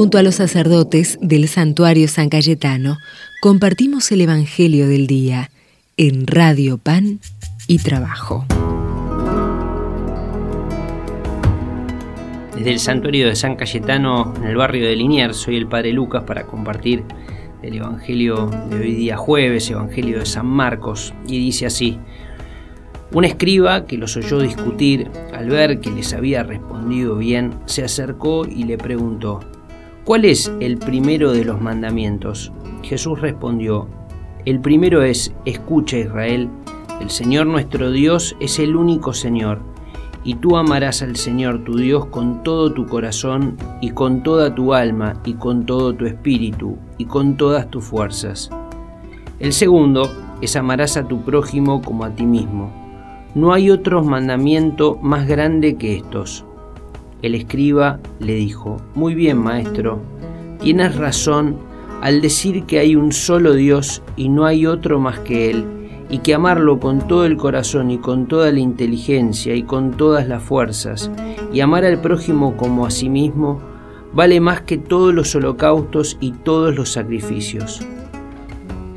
Junto a los sacerdotes del santuario San Cayetano, compartimos el Evangelio del Día en Radio Pan y Trabajo. Desde el santuario de San Cayetano, en el barrio de Liniers, soy el Padre Lucas para compartir el Evangelio de hoy día jueves, Evangelio de San Marcos, y dice así, un escriba que los oyó discutir, al ver que les había respondido bien, se acercó y le preguntó, ¿cuál es el primero de los mandamientos? Jesús respondió, el primero es, escucha Israel, el Señor nuestro Dios es el único Señor y tú amarás al Señor tu Dios con todo tu corazón y con toda tu alma y con todo tu espíritu y con todas tus fuerzas. El segundo es amarás a tu prójimo como a ti mismo. No hay otro mandamiento más grande que estos. El escriba le dijo, Muy bien, maestro, tienes razón al decir que hay un solo Dios y no hay otro más que Él y que amarlo con todo el corazón y con toda la inteligencia y con todas las fuerzas, y amar al prójimo como a sí mismo, vale más que todos los holocaustos y todos los sacrificios.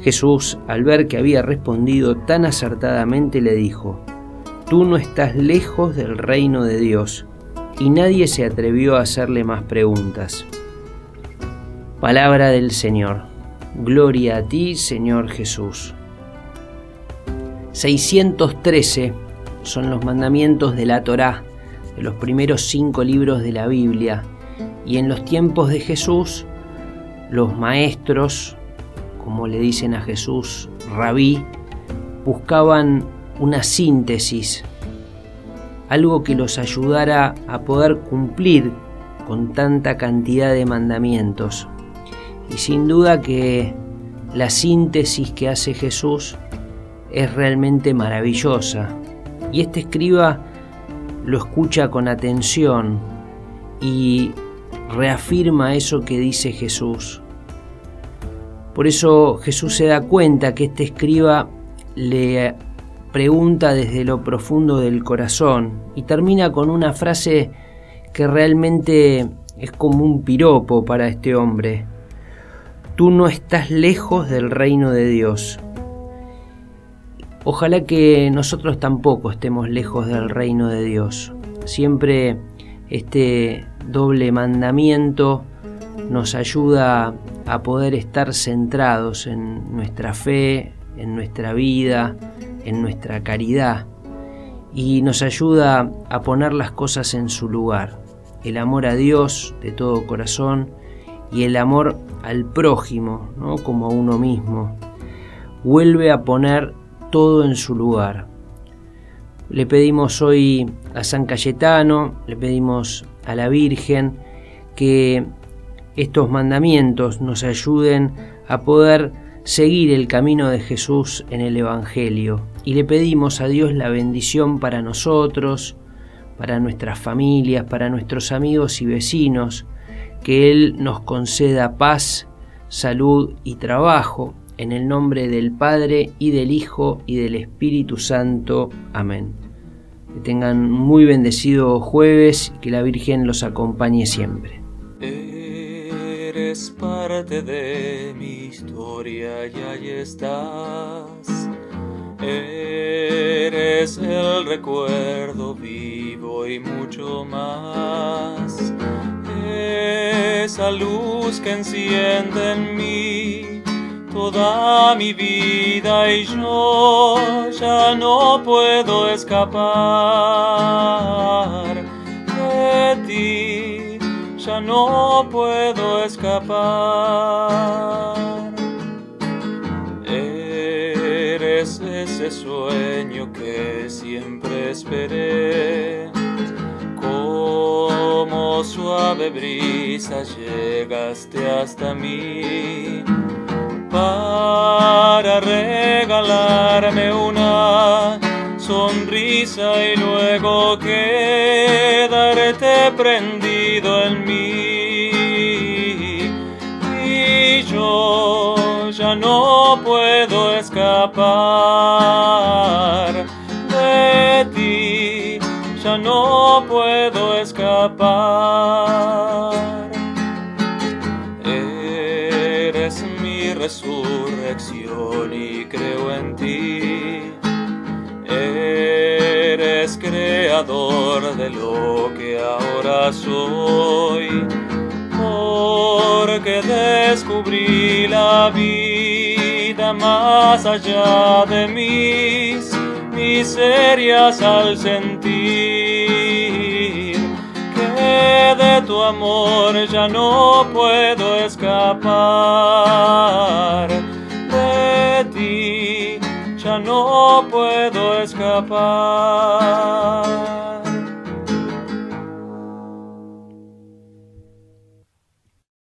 Jesús, al ver que había respondido tan acertadamente, le dijo, Tú no estás lejos del reino de Dios, y nadie se atrevió a hacerle más preguntas. Palabra del Señor. Gloria a ti, Señor Jesús. 613 son los mandamientos de la Torá, de los primeros cinco libros de la Biblia. Y en los tiempos de Jesús, los maestros, como le dicen a Jesús, rabí, buscaban una síntesis, algo que los ayudara a poder cumplir con tanta cantidad de mandamientos. Y sin duda que la síntesis que hace Jesús es realmente maravillosa. Y este escriba lo escucha con atención y reafirma eso que dice Jesús. Por eso Jesús se da cuenta que este escriba le pregunta desde lo profundo del corazón y termina con una frase que realmente es como un piropo para este hombre. Tú no estás lejos del reino de Dios. Ojalá que nosotros tampoco estemos lejos del reino de Dios. Siempre este doble mandamiento nos ayuda a poder estar centrados en nuestra fe, en nuestra vida, en nuestra caridad y nos ayuda a poner las cosas en su lugar. El amor a Dios de todo corazón y el amor al prójimo, ¿no? como a uno mismo, vuelve a poner todo en su lugar. Le pedimos hoy a San Cayetano, le pedimos a la Virgen que estos mandamientos nos ayuden a poder seguir el camino de Jesús en el Evangelio. Y le pedimos a Dios la bendición para nosotros, para nuestras familias, para nuestros amigos y vecinos, que Él nos conceda paz, salud y trabajo en el nombre del Padre y del Hijo y del Espíritu Santo. Amén. Que tengan muy bendecido jueves y que la Virgen los acompañe siempre. Eres parte de mi historia y ahí estás. Eres el recuerdo vivo y mucho más. Esa luz que enciende en mí toda mi vida y yo ya no puedo escapar de ti, ya no puedo escapar. Ese sueño que siempre esperé, como suave brisa llegaste hasta mí para regalarme una sonrisa y luego quedarte escapar de ti, ya no puedo escapar. Eres mi resurrección y creo en ti. Eres creador de lo que ahora soy porque descubrí la vida más allá de mis miserias al sentir que de tu amor ya no puedo escapar de ti ya no puedo escapar.